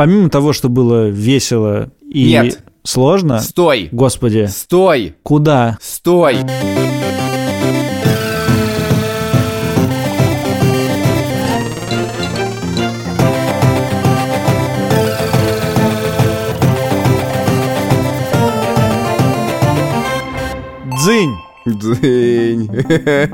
Помимо того, что было весело и Нет. сложно, Стой! господи, Стой! куда? Стой! Дзынь! Дзынь.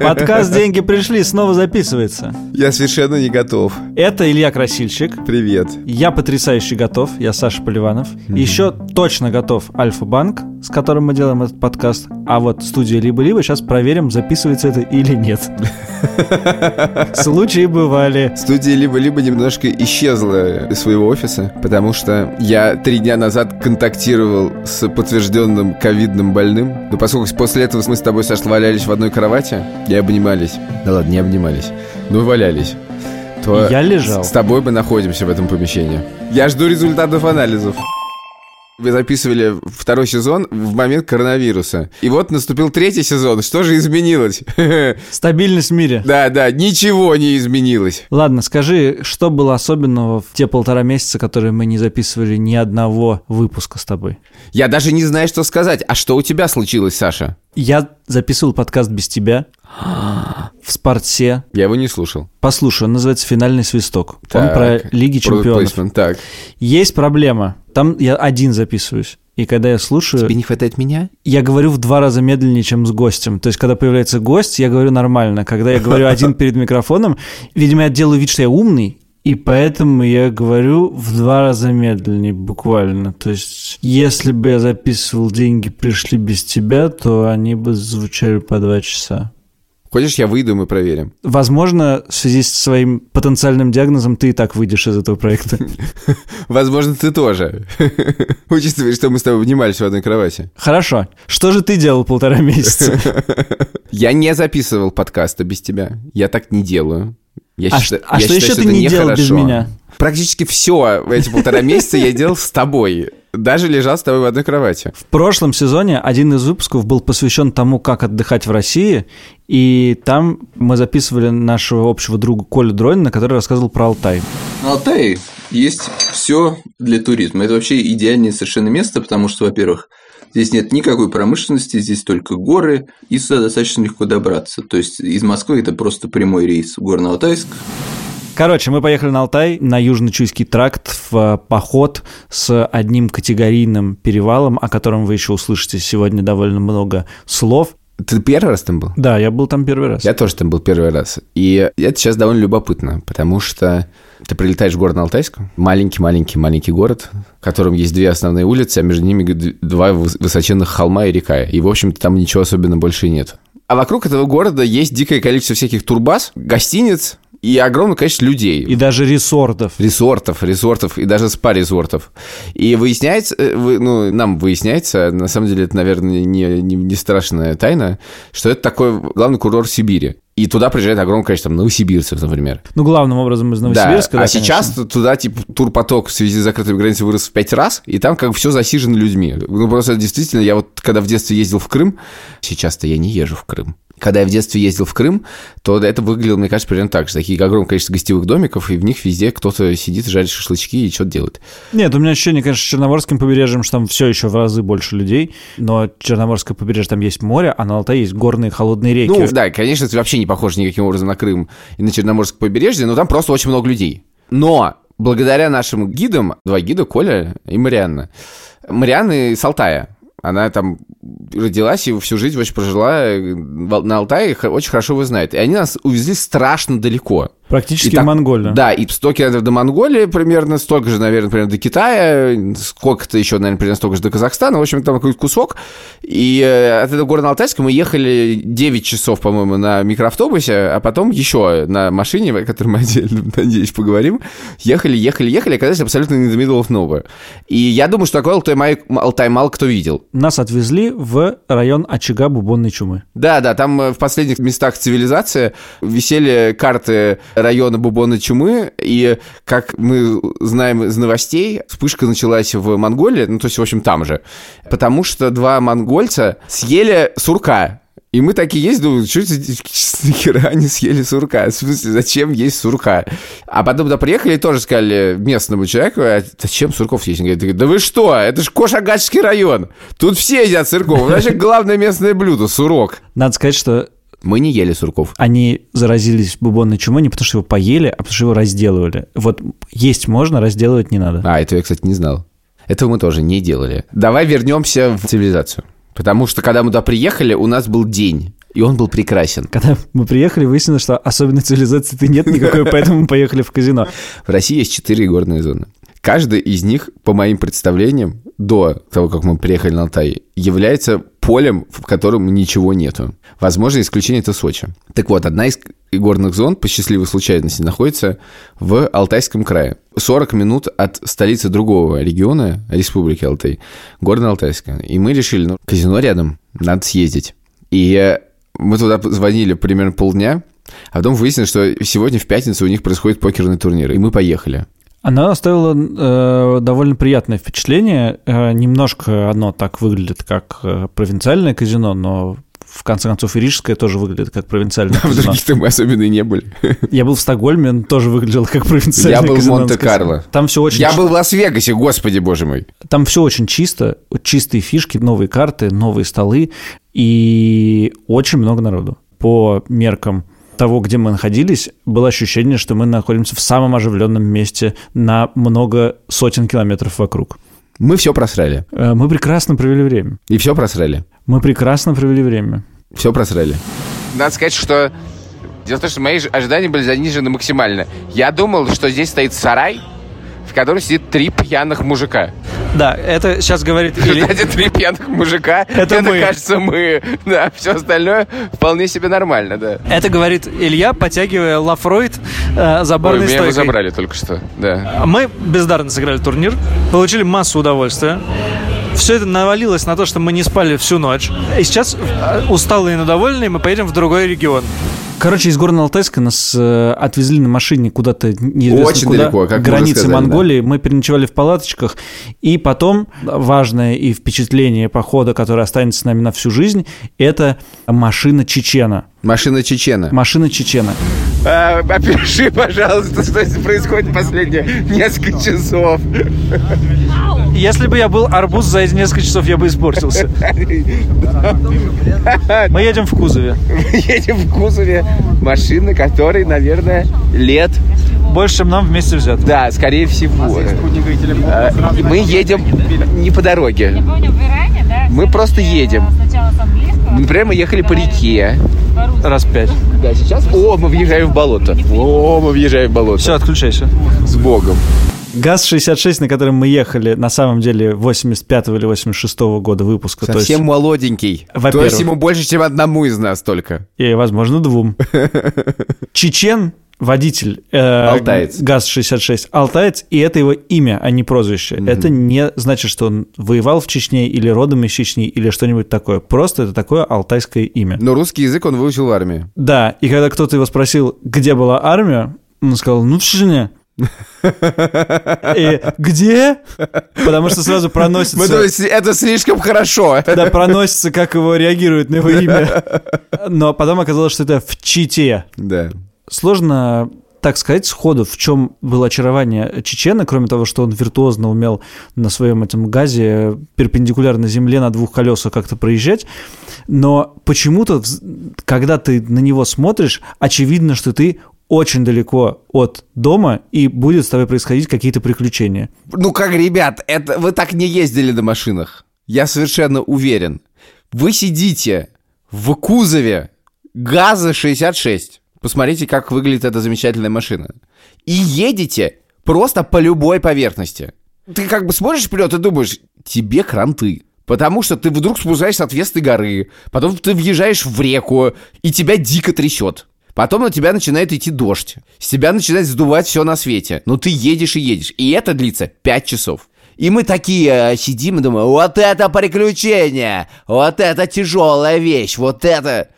Подкаст «Деньги пришли» снова записывается. Я совершенно не готов. Это Илья Красильщик. Привет. Я потрясающе готов, я Саша Поливанов. Еще точно готов Альфа-банк, с которым мы делаем этот подкаст. А вот студия «Либо-либо» сейчас проверим, записывается это или нет. Случаи бывали. Студия либо-либо немножко исчезла из своего офиса, потому что я три дня назад контактировал с подтвержденным ковидным больным. Но поскольку после этого мы с тобой, Саша, валялись в одной кровати и обнимались. Да ладно, не обнимались. Ну, валялись. То Я лежал. С тобой мы находимся в этом помещении. Я жду результатов анализов. Вы записывали второй сезон в момент коронавируса. И вот наступил третий сезон. Что же изменилось? Стабильность в мире. Да, да, ничего не изменилось. Ладно, скажи, что было особенного в те полтора месяца, которые мы не записывали ни одного выпуска с тобой? Я даже не знаю, что сказать. А что у тебя случилось, Саша? Я записывал подкаст без тебя в спорте. Я его не слушал. Послушай, он называется «Финальный свисток». Он Так, про Лиги чемпионов. Так. Есть проблема. Там я один записываюсь. И когда я слушаю, не хватает меня? я говорю в два раза медленнее, чем с гостем. То есть, когда появляется гость, я говорю нормально. Когда я говорю один перед микрофоном, видимо, я делаю вид, что я умный, и поэтому я говорю в два раза медленнее, буквально. То есть, если бы я записывал «Деньги пришли без тебя», то они бы звучали по два часа. Хочешь, я выйду, и мы проверим. Возможно, в связи с своим потенциальным диагнозом ты и так выйдешь из этого проекта. Возможно, ты тоже. Учитывая, что мы с тобой обнимались в одной кровати. Хорошо. Что же ты делал полтора месяца? Я не записывал подкаста без тебя. Я так не делаю. Я А считаю- ш- а я что считаю, еще ты это не делал без нехорошо. меня? Практически все эти полтора месяца я делал с тобой. Даже лежал с тобой в одной кровати. В прошлом сезоне один из выпусков был посвящен тому, как отдыхать в России, и там мы записывали нашего общего друга Колю Дронина, который рассказывал про Алтай. На Алтае есть все для туризма. Это вообще идеальное совершенно место, потому что, во-первых, здесь нет никакой промышленности, здесь только горы, и сюда достаточно легко добраться. То есть из Москвы это просто прямой рейс в Горно-Алтайск. Короче, мы поехали на Алтай, на Южно-Чуйский тракт, в э, поход с одним категорийным перевалом, о котором вы еще услышите сегодня довольно много слов. Ты первый раз там был? Да, я был там первый раз. Я тоже там был первый раз. И это сейчас довольно любопытно, потому что ты прилетаешь в город Алтайск, маленький-маленький-маленький город, в котором есть две основные улицы, а между ними два выс- высоченных холма и река. И, в общем-то, там ничего особенно больше нет. А вокруг этого города есть дикое количество всяких турбаз, гостиниц и огромное количество людей. И даже ресортов. Ресортов, ресортов и даже спа-резортов. И выясняется, э, ну, нам выясняется, на самом деле это, наверное, не, не, не страшная тайна, что это такой главный курорт Сибири. И туда приезжает огромное количество там, новосибирцев, например. Ну, главным образом из Новосибирска. да, да, а сейчас туда, типа, турпоток в связи с закрытыми границами вырос в пять раз, и там как бы все засижено людьми. Ну, просто действительно, я вот когда в детстве ездил в Крым, сейчас-то я не езжу в Крым, когда я в детстве ездил в Крым, то это выглядело, мне кажется, примерно так же. Такие огромное количество гостевых домиков, и в них везде кто-то сидит, жарит шашлычки и что-то делает. Нет, у меня ощущение, конечно, с Черноморским побережьем, что там все еще в разы больше людей, но Черноморское побережье там есть море, а на Алтае есть горные холодные реки. Ну, да, конечно, это вообще не похоже никаким образом на Крым и на Черноморское побережье, но там просто очень много людей. Но благодаря нашим гидам, два гида, Коля и Марианна, Марианна из Алтая, она там родилась и всю жизнь очень прожила э, на Алтае, очень хорошо его знает. И они нас увезли страшно далеко. Практически И так- в Монголию. Да, и 100 километров до Монголии примерно, столько же, наверное, примерно до Китая, сколько-то еще, наверное, примерно столько же до Казахстана, в общем, там какой-то кусок. И э, от этого города Алтайска мы ехали 9 часов, по-моему, на микроавтобусе, а потом еще на машине, о которой мы отдельно, надеюсь, поговорим, ехали, ехали, ехали, оказались абсолютно in the middle of nowhere. И я думаю, что такой Алтай, Алтай мало кто видел. Нас отвезли в район очага бубонной чумы. Да, да, там э, в последних местах цивилизации висели карты района Бубонной чумы, и, как мы знаем из новостей, вспышка началась в Монголии, ну, то есть, в общем, там же, потому что два монгольца съели сурка, И мы такие есть, думаем, что это нахера они съели сурка? В смысле, зачем есть сурка? А потом туда приехали и тоже сказали местному человеку, а зачем сурков есть? Он говорит, да вы что, это же Кошагачский район. Тут все едят сырков. Значит, главное местное блюдо – сурок. Надо сказать, что Мы не ели сурков. они заразились бубонной чумой не потому, что его поели, а потому, что его разделывали. Вот есть можно, разделывать не надо. А, это я, кстати, не знал. Этого мы тоже не делали. Давай вернемся в цивилизацию. Потому что, когда мы туда приехали, у нас был день. И он был прекрасен. Когда мы приехали, выяснилось, что особенной цивилизации-то нет никакой, поэтому мы поехали в казино. В России есть четыре горные зоны. Каждая из них, по моим представлениям, до того, как мы приехали на Алтай, является полем, в котором ничего нету. Возможно, исключение это Сочи. Так вот, одна из горных зон, по счастливой случайности, находится в Алтайском крае. 40 минут от столицы другого региона, Республики Алтай, Горно-Алтайска. И мы решили, ну, казино рядом, надо съездить. И э, мы туда звонили примерно полдня, а потом выяснилось, что сегодня в пятницу у них происходит покерный турнир, и мы поехали. Она оставила э, довольно приятное впечатление. Э, немножко оно так выглядит, как э, провинциальное казино, но в конце концов и рижское тоже выглядит как провинциальное В казино. других-то мы особенно и не были. Я был в Стокгольме, он тоже выглядел как провинциальное Я был в казино, Монте-Карло. Там все очень Я был в Лас-Вегасе, господи боже мой. Там все очень чисто, чистые фишки, новые карты, новые столы и очень много народу. По меркам того, где мы находились, было ощущение, что мы находимся в самом оживленном месте на много сотен километров вокруг. Мы все просрали. Э, Мы прекрасно провели время. И все просрали. Мы прекрасно провели время. Все просрали. Надо сказать, что... Дело в том, что мои ожидания были занижены максимально. Я думал, что здесь стоит сарай, котором сидит три пьяных мужика. Да, это сейчас говорит Кстати, три пьяных мужика, Это мы. кажется, мы. Да, все остальное вполне себе нормально, да. Это говорит Илья, потягивая Лафройд э, за Ой, барной меня его стойкой. забрали только что, да. Мы бездарно сыграли турнир, получили массу удовольствия. Все это навалилось на то, что мы не спали всю ночь. И сейчас, э, усталые, но довольные, мы поедем в другой регион. Короче, из Горно-Алтайска нас э, отвезли на машине куда-то неизвестно Очень куда, далеко, как границе сказали, Монголии. Мы переночевали в палаточках. И потом важное и впечатление похода, которое останется с нами на всю жизнь, это машина Чечена. Машина Чечена. Машина Чечена. А, опиши, пожалуйста, что здесь происходит последние несколько часов. Если бы я был арбуз, за эти несколько часов я бы испортился. Мы едем в кузове. Мы едем в кузове машины, которой, наверное, лет, Больше, чем нам вместе взято. да, скорее всего. А, и Мы едем не по дороге. Помню, в Иране, да? Мы просто едем. Например, мы ехали по реке. Раз пять. Да, сейчас... О, мы въезжаем в болото. О, мы въезжаем в болото. Все, отключайся. С Богом. ГАЗ-66, на котором мы ехали, на самом деле 85 или 86 года выпуска. то есть- Совсем молоденький. То есть ему больше, чем одному из нас только. И, возможно, двум. Чечен, водитель э, Алтаец. ГАЗ-66, алтаец, и это его имя, а не прозвище. Это не значит, что он воевал в Чечне или родом из Чечни или что-нибудь такое. Просто это такое алтайское имя. Но русский язык он выучил в армии. Да, и когда кто-то его спросил, где была армия, он сказал, ну в Чечне. И где? Потому что сразу Мы проносится... думали, это слишком хорошо. Да, проносится, как его реагируют на его имя. Но потом оказалось, что это в Чите. Да. Сложно так сказать сходу, в чем было очарование Чечена, кроме того, что он виртуозно умел на своем этом газе перпендикулярно земле на двух колесах как-то проезжать. Но почему-то, когда ты на него смотришь, очевидно, что ты очень далеко от дома, и будет с тобой происходить какие-то приключения. Ну как, ребят, это вы так не ездили на машинах. Я совершенно уверен. Вы сидите в кузове ГАЗа 66. Посмотрите, как выглядит эта замечательная машина. И едете просто по любой поверхности. Ты как бы смотришь вперед и думаешь, тебе кранты. Потому что ты вдруг спускаешься с отвесной горы, потом ты въезжаешь в реку, и тебя дико трясет. Потом на тебя начинает идти дождь. С тебя начинает сдувать все на свете. Но ты едешь и едешь. И это длится 5 часов. И мы такие э, сидим и думаем, вот это приключение, вот это тяжелая вещь, вот это...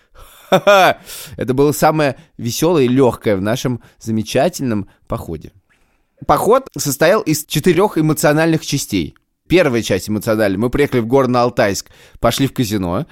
Это было самое веселое и легкое в нашем замечательном походе. Поход состоял из четырех эмоциональных частей. Первая часть эмоциональная. Мы приехали в Горно-Алтайск, пошли в казино.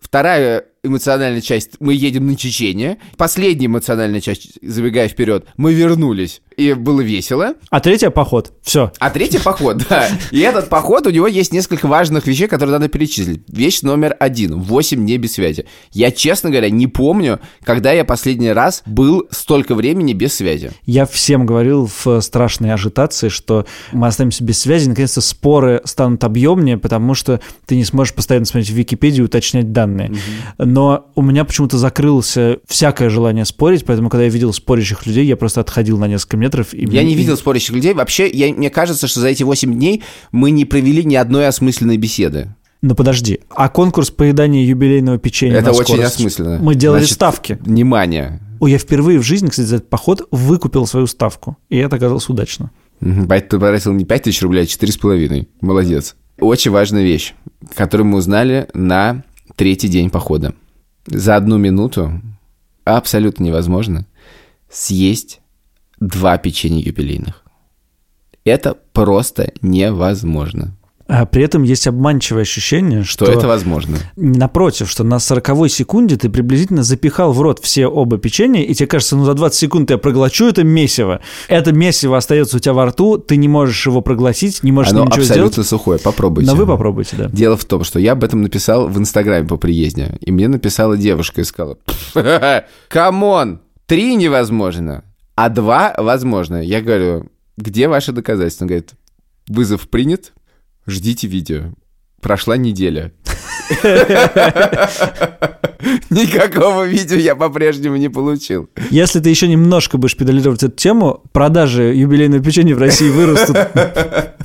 Вторая эмоциональная часть, мы едем на Чечение. Последняя эмоциональная часть, забегая вперед, мы вернулись. И было весело. А третья поход. Все. А третий поход, да. И этот поход, у него есть несколько важных вещей, которые надо перечислить. Вещь номер один. Восемь дней без связи. Я, честно говоря, не помню, когда я последний раз был столько времени без связи. Я всем говорил в страшной ажитации, что мы останемся без связи, наконец-то споры станут объемнее, потому что ты не сможешь постоянно смотреть в Википедию и уточнять данные. Но у меня почему-то закрылось всякое желание спорить, поэтому, когда я видел спорящих людей, я просто отходил на несколько метров. И Я не видел спорящих людей. Вообще, я, мне кажется, что за эти 8 дней мы не провели ни одной осмысленной беседы. Ну подожди, а конкурс поедания юбилейного печенья Это на очень скорость? осмысленно. Мы делали Значит, ставки. Внимание. Ой, я впервые в жизни, кстати, за этот поход выкупил свою ставку. И это оказалось удачно. Бать, Ты потратил не 5 тысяч рублей, а 4,5. Молодец. Очень важная вещь, которую мы узнали на третий день похода. За одну минуту абсолютно невозможно съесть два печенья юбилейных. Это просто невозможно. А при этом есть обманчивое ощущение, что... Что это возможно? Напротив, что на 40 секунде ты приблизительно запихал в рот все оба печенья, и тебе кажется, ну за 20 секунд я проглочу это месиво. Это месиво остается у тебя во рту, ты не можешь его проглотить, не можешь Оно ничего абсолютно сделать. сухое. Попробуйте. Но вы попробуйте, да. Дело в том, что я об этом написал в Инстаграме по приезде. И мне написала девушка и сказала, come on, три невозможно, а два возможно. Я говорю, где ваши доказательства? Он говорит, вызов принят, ждите видео. Прошла неделя. Никакого видео я по-прежнему не получил. Если ты еще немножко будешь педалировать эту тему, продажи юбилейного печенья в России вырастут.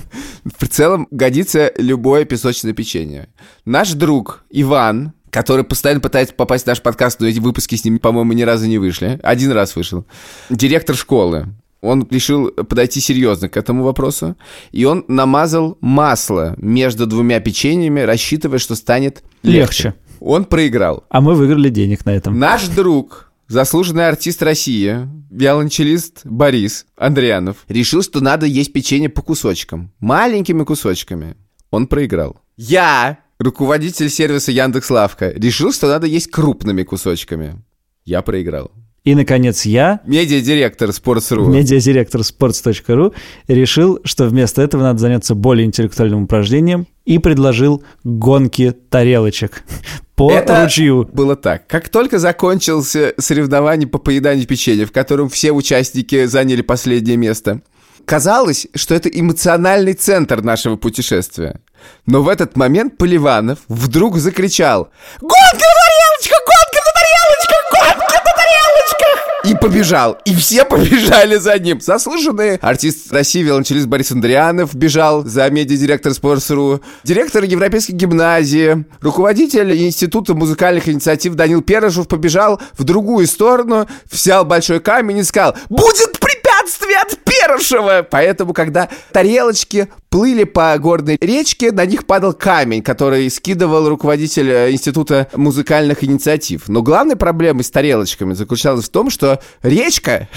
В целом годится любое песочное печенье. Наш друг Иван, который постоянно пытается попасть в наш подкаст, но эти выпуски с ним, по-моему, ни разу не вышли. Один раз вышел. Директор школы. Он решил подойти серьезно к этому вопросу, и он намазал масло между двумя печеньями, рассчитывая, что станет легче. Легче. Он проиграл. А мы выиграли денег на этом. Наш друг, заслуженный артист России, виолончелист Борис Андрианов, решил, что надо есть печенье по кусочкам, маленькими кусочками. Он проиграл. Я, руководитель сервиса Яндекс.Лавка, решил, что надо есть крупными кусочками. Я проиграл. И, наконец, я, Медиадиректор Sports.ru. медиадиректор sports.ru, решил, что вместо этого надо заняться более интеллектуальным упражнением и предложил гонки тарелочек по Это ручью. было так. Как только закончился соревнование по поеданию печенья, в котором все участники заняли последнее место, казалось, что это эмоциональный центр нашего путешествия. Но в этот момент Поливанов вдруг закричал «Гонка на тарелочках! Гонка на тарелочках! Гонка на тарелочках!» И побежал. И все побежали за ним. Заслуженный артист России, виолончелист Борис Андрианов бежал за медиадиректор Sports.ru, директор Европейской гимназии, руководитель Института музыкальных инициатив Данил Перышев побежал в другую сторону, взял большой камень и сказал «Будет препятствие от Перышева!» Поэтому, когда тарелочки плыли по горной речке, на них падал камень, который скидывал руководитель э, Института музыкальных инициатив. Но главной проблемой с тарелочками заключалась в том, что речка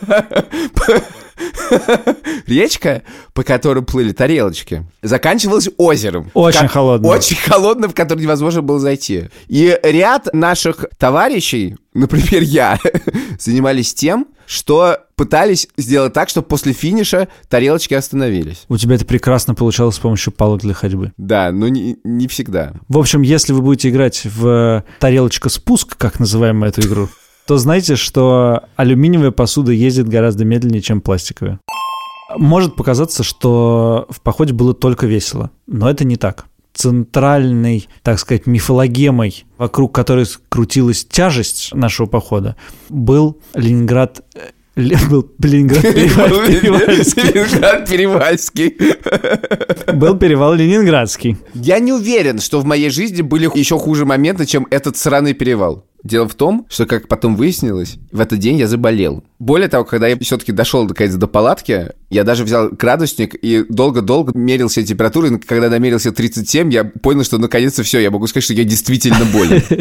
Речка, по которой плыли тарелочки, заканчивалась озером. Очень Как- холодным. Очень холодным, в который невозможно было зайти. И ряд наших товарищей, например, я, занимались тем, что пытались сделать так, чтобы после финиша тарелочки остановились. У тебя это прекрасно получалось с помощью палок для ходьбы. Да, но не, не всегда. В общем, если вы будете играть в тарелочка спуск, как называем эту игру, то знайте, что алюминиевая посуда ездит гораздо медленнее, чем пластиковая. Может показаться, что в походе было только весело, но это не так. Центральной, так сказать, мифологемой, вокруг которой крутилась тяжесть нашего похода, был Ленинград э, был Ленинград перевал- Перевальский. Ленинград Перевальский. Был перевал Ленинградский. Я не уверен, что в моей жизни были еще хуже моменты, чем этот сраный перевал. Дело в том, что, как потом выяснилось, в этот день я заболел. Более того, когда я все-таки дошел наконец до палатки, я даже взял градусник и долго-долго мерил себе температуру. И когда намерился 37, я понял, что наконец-то все, я могу сказать, что я действительно болен.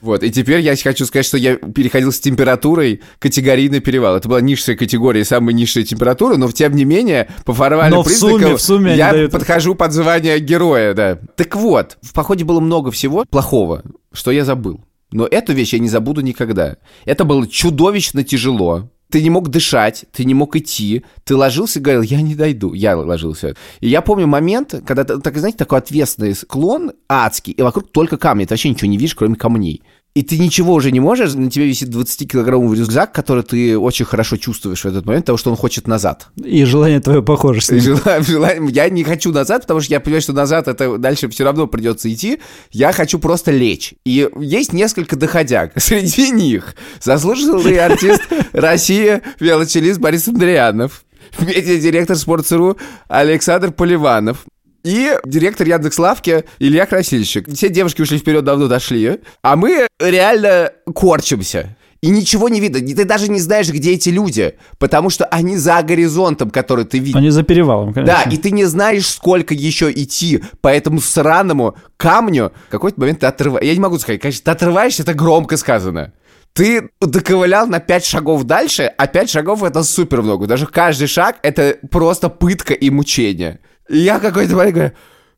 Вот, и теперь я хочу сказать, что я переходил с температурой категорийный перевал. Это была низшая категория, самая низшая температура, но тем не менее, по формальным Но в сумме- признакам, в сумме они я дают- подхожу под звание героя, да. Так вот, в походе было много всего плохого, что я забыл. Но эту вещь я не забуду никогда. Это было чудовищно тяжело. Ты не мог дышать, ты не мог идти, ты ложился и говорил, я не дойду. Я ложился. И я помню момент, когда, так, знаете, такой ответственный склон адский, и вокруг только камни, ты вообще ничего не видишь, кроме камней. И ты ничего уже не можешь, на тебе висит 20-килограммовый рюкзак, который ты очень хорошо чувствуешь в этот момент, потому что он хочет назад. И желание твое похоже с ним. желаем- желаем- я не хочу назад, потому что я понимаю, что назад это дальше все равно придется идти. Я хочу просто лечь. И есть несколько доходяг. Среди них заслуженный артист России, велочелист Борис Андрианов, медиадиректор Спортсру Александр Поливанов, и директор Яндекс.Лавки Илья Красильщик. Все девушки ушли вперед, давно дошли. А мы реально корчимся. И ничего не видно. Ты даже не знаешь, где эти люди. Потому что они за горизонтом, который ты видишь. Они за перевалом, конечно. Да, и ты не знаешь, сколько еще идти по этому сраному камню. В какой-то момент ты отрываешься. Я не могу сказать, конечно, ты отрываешься, это громко сказано. Ты доковылял на 5 шагов дальше, а 5 шагов это супер много. Даже каждый шаг это просто пытка и мучение. И я какой-то момент говорю,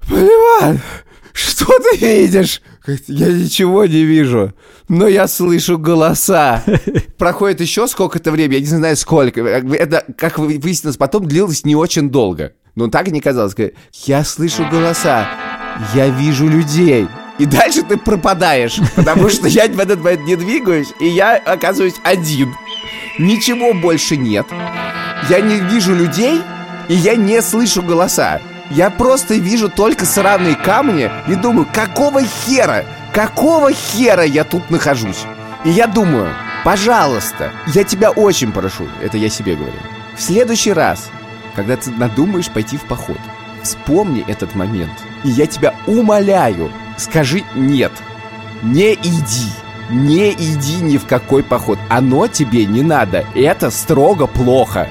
Поливан, что ты видишь? Я ничего не вижу, но я слышу голоса. Проходит еще сколько-то времени, я не знаю сколько. Это, как вы- выяснилось потом, длилось не очень долго. Но так и не казалось. Я слышу голоса, я вижу людей. И дальше ты пропадаешь, потому что я в этот момент не двигаюсь, и я оказываюсь один. Ничего больше нет. Я не вижу людей, и я не слышу голоса. Я просто вижу только сраные камни и думаю, какого хера, какого хера я тут нахожусь? И я думаю, пожалуйста, я тебя очень прошу, это я себе говорю, в следующий раз, когда ты надумаешь пойти в поход, вспомни этот момент. И я тебя умоляю, скажи нет, не иди. Не иди ни в какой поход. Оно тебе не надо. Это строго плохо.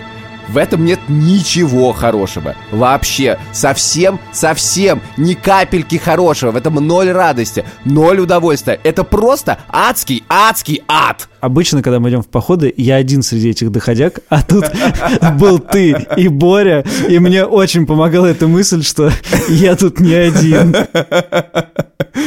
В этом нет ничего хорошего. Вообще, совсем, совсем ни капельки хорошего. В этом ноль радости, ноль удовольствия. Это просто адский, адский ад. Обычно, когда мы идем в походы, я один среди этих доходяг, а тут был ты и Боря, и мне очень помогала эта мысль, что я тут не один.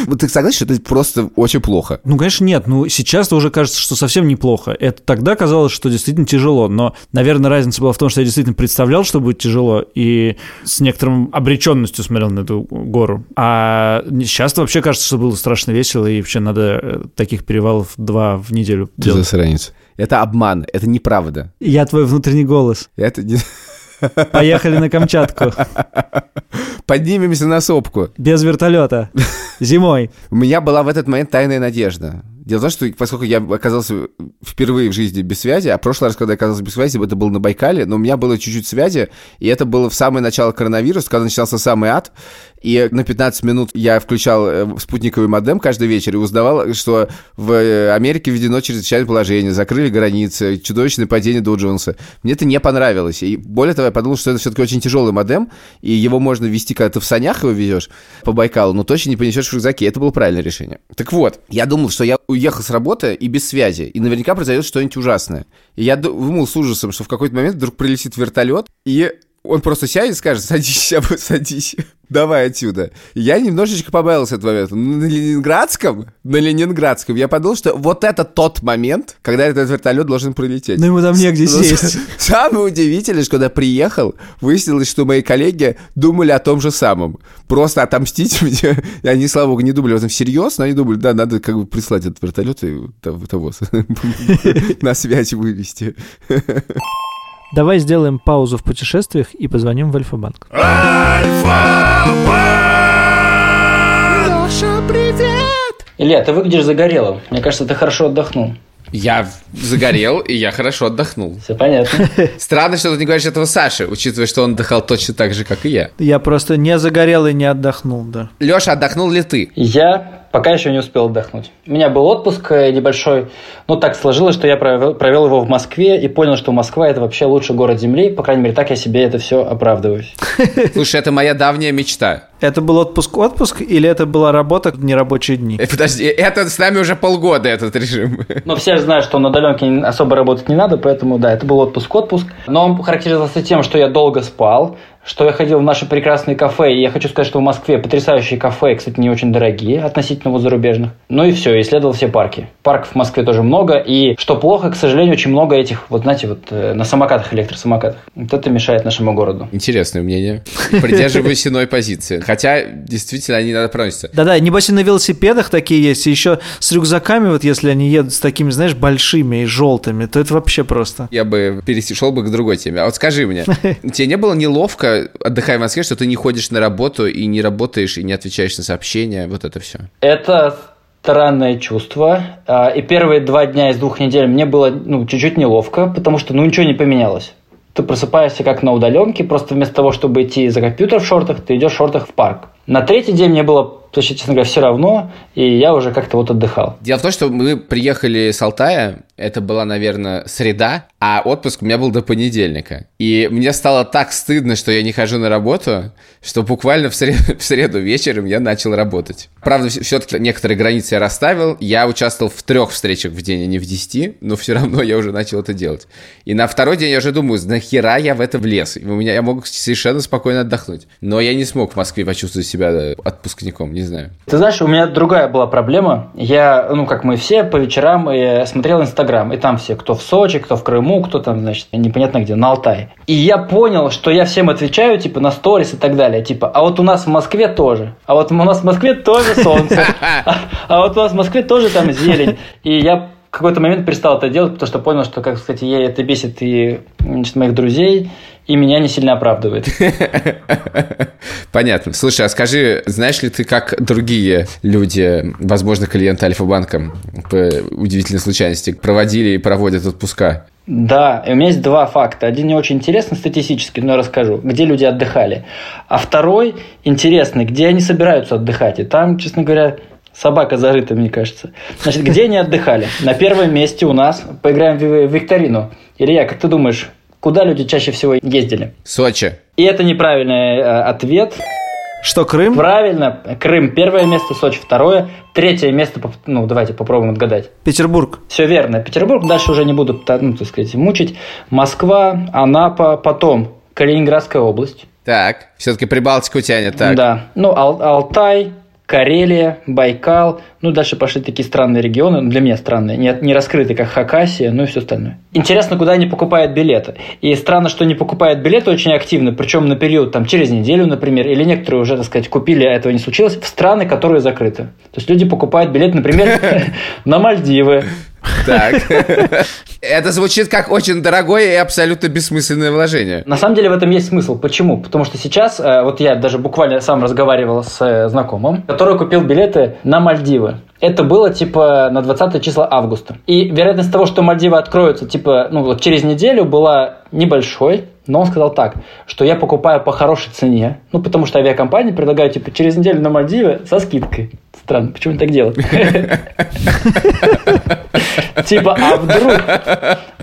Вот Ты согласен, что это просто очень плохо? Ну, конечно, нет. Ну, сейчас уже кажется, что совсем неплохо. Это тогда казалось, что действительно тяжело. Но, наверное, разница была в том, что я действительно представлял, что будет тяжело, и с некоторым обреченностью смотрел на эту гору. А сейчас вообще кажется, что было страшно весело, и вообще надо э, таких перевалов два в неделю делать. засранец. Это обман, это неправда. Я твой внутренний голос. Это не... Поехали на Камчатку. Поднимемся на сопку. Без вертолета. Зимой. У меня была в этот момент тайная надежда. Дело в том, что поскольку я оказался впервые в жизни без связи, а прошлый раз, когда я оказался без связи, это было на Байкале, но у меня было чуть-чуть связи, и это было в самое начало коронавируса, когда начался самый ад, и на 15 минут я включал э, спутниковый модем каждый вечер и узнавал, что в э, Америке введено чрезвычайное положение, закрыли границы, чудовищное падение Доу Джонса. Мне это не понравилось. И более того, я подумал, что это все-таки очень тяжелый модем, и его можно вести, когда ты в санях его везешь по Байкалу, но точно не понесешь в рюкзаке. Это было правильное решение. Так вот, я думал, что я уехал с работы и без связи, и наверняка произойдет что-нибудь ужасное. И я думал с ужасом, что в какой-то момент вдруг прилетит вертолет, и он просто сядет и скажет, садись, садись, давай отсюда. Я немножечко побавился этот момент. На Ленинградском, на Ленинградском, я подумал, что вот это тот момент, когда этот вертолет должен прилететь. Но ему там негде Но сесть. Самое удивительное, что когда приехал, выяснилось, что мои коллеги думали о том же самом. Просто отомстить мне. И они, слава богу, не думали в этом всерьез, но они думали, да, надо как бы прислать этот вертолет и того, на связь вывести. Давай сделаем паузу в путешествиях и позвоним в Альфа-банк. Илья, ты выглядишь загорелым. Мне кажется, ты хорошо отдохнул. Я загорел, и я хорошо отдохнул. Все понятно. Странно, что ты не говоришь этого Саше, учитывая, что он отдыхал точно так же, как и я. Я просто не загорел и не отдохнул, да. Леша, отдохнул ли ты? Я пока еще не успел отдохнуть. У меня был отпуск э, небольшой, но так сложилось, что я провел, провел его в Москве и понял, что Москва это вообще лучший город Земли. По крайней мере, так я себе это все оправдываюсь. Слушай, это моя давняя мечта. Это был отпуск-отпуск или это была работа в нерабочие дни? Э, Подожди, это с нами уже полгода, этот режим. Но все же знают, что на удаленке особо работать не надо, поэтому да, это был отпуск-отпуск. Но он характеризовался тем, что я долго спал, что я ходил в наши прекрасные кафе, и я хочу сказать, что в Москве потрясающие кафе, кстати, не очень дорогие относительно вот зарубежных. Ну и все, исследовал все парки. Парков в Москве тоже много, и что плохо, к сожалению, очень много этих, вот знаете, вот э, на самокатах, электросамокатах. Вот это мешает нашему городу. Интересное мнение. Придерживаюсь иной позиции. Хотя, действительно, они надо проносятся. Да-да, небось и на велосипедах такие есть, и еще с рюкзаками, вот если они едут с такими, знаешь, большими и желтыми, то это вообще просто. Я бы перешел бы к другой теме. А вот скажи мне, тебе не было неловко, отдыхая в Москве, что ты не ходишь на работу и не работаешь, и не отвечаешь на сообщения, вот это все? Это странное чувство. А, И первые два дня из двух недель мне было ну, чуть-чуть неловко, потому что ну, ничего не поменялось. Ты просыпаешься как на удаленке, просто вместо того, чтобы идти за компьютер в шортах, ты идешь в шортах в парк. На третий день мне было, вообще, честно говоря, все равно, и я уже как-то вот отдыхал. Дело в том, что мы приехали с Алтая, это была, наверное, среда, а отпуск у меня был до понедельника. И мне стало так стыдно, что я не хожу на работу, что буквально в среду, в среду вечером я начал работать. Правда, все-таки некоторые границы я расставил. Я участвовал в трех встречах в день, а не в десяти, но все равно я уже начал это делать. И на второй день я уже думаю, нахера я в это влез? У меня я мог совершенно спокойно отдохнуть. Но я не смог в Москве почувствовать себя э, отпускником, не знаю. Ты знаешь, у меня другая была проблема. Я, ну, как мы все, по вечерам э, смотрел Инстаграм, и там все, кто в Сочи, кто в Крыму, кто там, значит, непонятно где, на Алтае. И я понял, что я всем отвечаю, типа, на сторис и так далее. Типа, а вот у нас в Москве тоже. А вот у нас в Москве тоже солнце. А, вот у нас в Москве тоже там зелень. И я в какой-то момент перестал это делать, потому что понял, что, как сказать, ей это бесит и значит, моих друзей, и меня не сильно оправдывает. Понятно. Слушай, а скажи, знаешь ли ты, как другие люди, возможно, клиенты Альфа-банка, по удивительной случайности, проводили и проводят отпуска? Да, и у меня есть два факта. Один не очень интересный статистически, но я расскажу, где люди отдыхали. А второй интересный, где они собираются отдыхать. И там, честно говоря, собака зарыта, мне кажется. Значит, где они отдыхали? На первом месте у нас, поиграем в викторину. Илья, как ты думаешь, куда люди чаще всего ездили? Сочи. И это неправильный э, ответ. Что, Крым? Правильно, Крым первое место, Сочи второе, третье место, ну давайте попробуем отгадать. Петербург. Все верно. Петербург дальше уже не буду, та- ну, так сказать, мучить. Москва, Анапа, потом Калининградская область. Так, все-таки Прибалтику тянет, так. Да. Ну, Ал- Алтай, Карелия, Байкал. Ну, дальше пошли такие странные регионы, ну, для меня странные, не, не раскрытые, как Хакасия, ну и все остальное. Интересно, куда они покупают билеты. И странно, что не покупают билеты очень активно, причем на период там через неделю, например, или некоторые уже, так сказать, купили, а этого не случилось, в страны, которые закрыты. То есть люди покупают билет, например, на Мальдивы, Так. Это звучит как очень дорогое и абсолютно бессмысленное вложение. На самом деле в этом есть смысл. Почему? Потому что сейчас, э, вот я даже буквально сам разговаривал с э, знакомым, который купил билеты на Мальдивы. Это было типа на 20 числа августа. И вероятность того, что Мальдивы откроются типа ну вот через неделю была небольшой, но он сказал так, что я покупаю по хорошей цене, ну потому что авиакомпании предлагают типа через неделю на Мальдивы со скидкой. Странно, почему они так делают? Типа, а вдруг?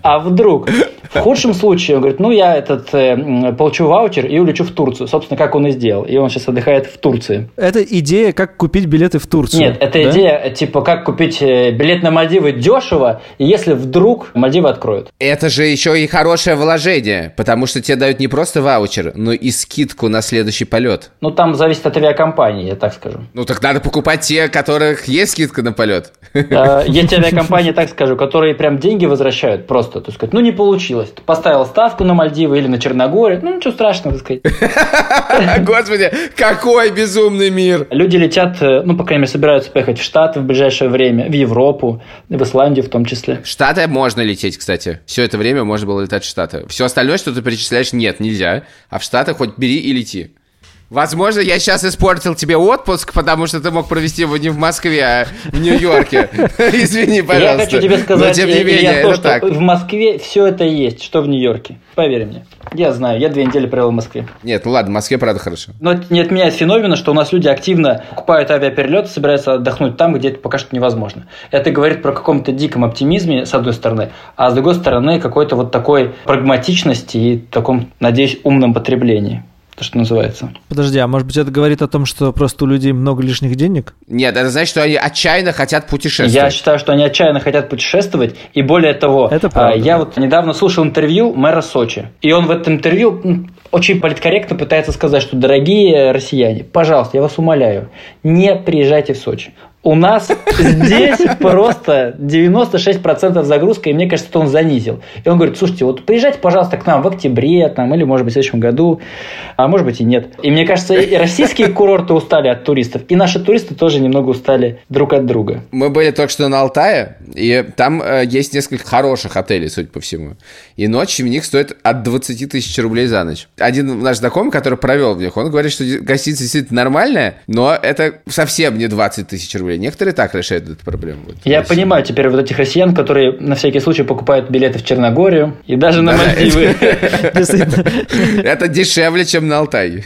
А вдруг? В худшем случае, он говорит, ну, я этот, э, получу ваучер и улечу в Турцию. Собственно, как он и сделал. И он сейчас отдыхает в Турции. Это идея, как купить билеты в Турцию. Нет, это да? идея, э, типа, как купить э, билет на Мальдивы дешево, если вдруг Мальдивы откроют. Это же еще и хорошее вложение, потому что тебе дают не просто ваучер, но и скидку на следующий полет. Ну, там зависит от авиакомпании, я так скажу. Ну так надо покупать те, которых есть скидка на полет. Э, Есть авиакомпании, так скажу, которые прям деньги возвращают просто. То есть, ну не получилось. Ты Поставил ставку на Мальдивы или на Черногорию, ну ничего страшного, так сказать. Господи, какой безумный мир! Люди летят, э, ну, по крайней мере, собираются поехать в Штаты в ближайшее время, в Европу, в Исландию в том числе. В Штаты можно лететь, кстати. Все это время можно было летать в Штаты. Все остальное, что ты перечисляешь, нет, нельзя. А в Штаты хоть бери и лети. Возможно, я сейчас испортил тебе отпуск, потому что ты мог провести его не в Москве, а в Нью-Йорке. Извини, пожалуйста. Я хочу тебе сказать, Но тем не менее, то, это что так. в Москве все это есть, что в Нью-Йорке. Поверь мне. Я знаю, я две недели провел в Москве. Нет, ну ладно, в Москве, правда, хорошо. Но не отменяет феномена, что у нас люди активно покупают авиаперелеты, собираются отдохнуть там, где это пока что невозможно. Это говорит про каком-то диком оптимизме, с одной стороны, а с другой стороны, какой-то вот такой прагматичности и таком, надеюсь, умном потреблении. То, что называется. Подожди, а может быть это говорит о том, что просто у людей много лишних денег? Нет, это значит, что они отчаянно хотят путешествовать. Я считаю, что они отчаянно хотят путешествовать, и более того, Это а, правда, я да. вот недавно слушал интервью мэра Сочи, и он в этом интервью очень политкорректно пытается сказать, что, дорогие россияне, пожалуйста, я вас умоляю, не приезжайте в Сочи. У нас здесь просто 96% загрузка, и мне кажется, что он занизил. И он говорит, слушайте, вот приезжайте, пожалуйста, к нам в октябре, там, или, может быть, в следующем году, а может быть и нет. И мне кажется, и российские курорты устали от туристов, и наши туристы тоже немного устали друг от друга. Мы были только что на Алтае, и там э, есть несколько хороших отелей, судя по всему. И ночи в них стоят от 20 тысяч рублей за ночь. Один наш знакомый, который провел в них, он говорит, что гостиница действительно нормальная, но это совсем не 20 тысяч рублей. Некоторые так решают эту проблему. Вот, Я понимаю теперь вот этих россиян, которые на всякий случай покупают билеты в Черногорию и даже на Да, Мальдивы. Это дешевле, чем на Алтае.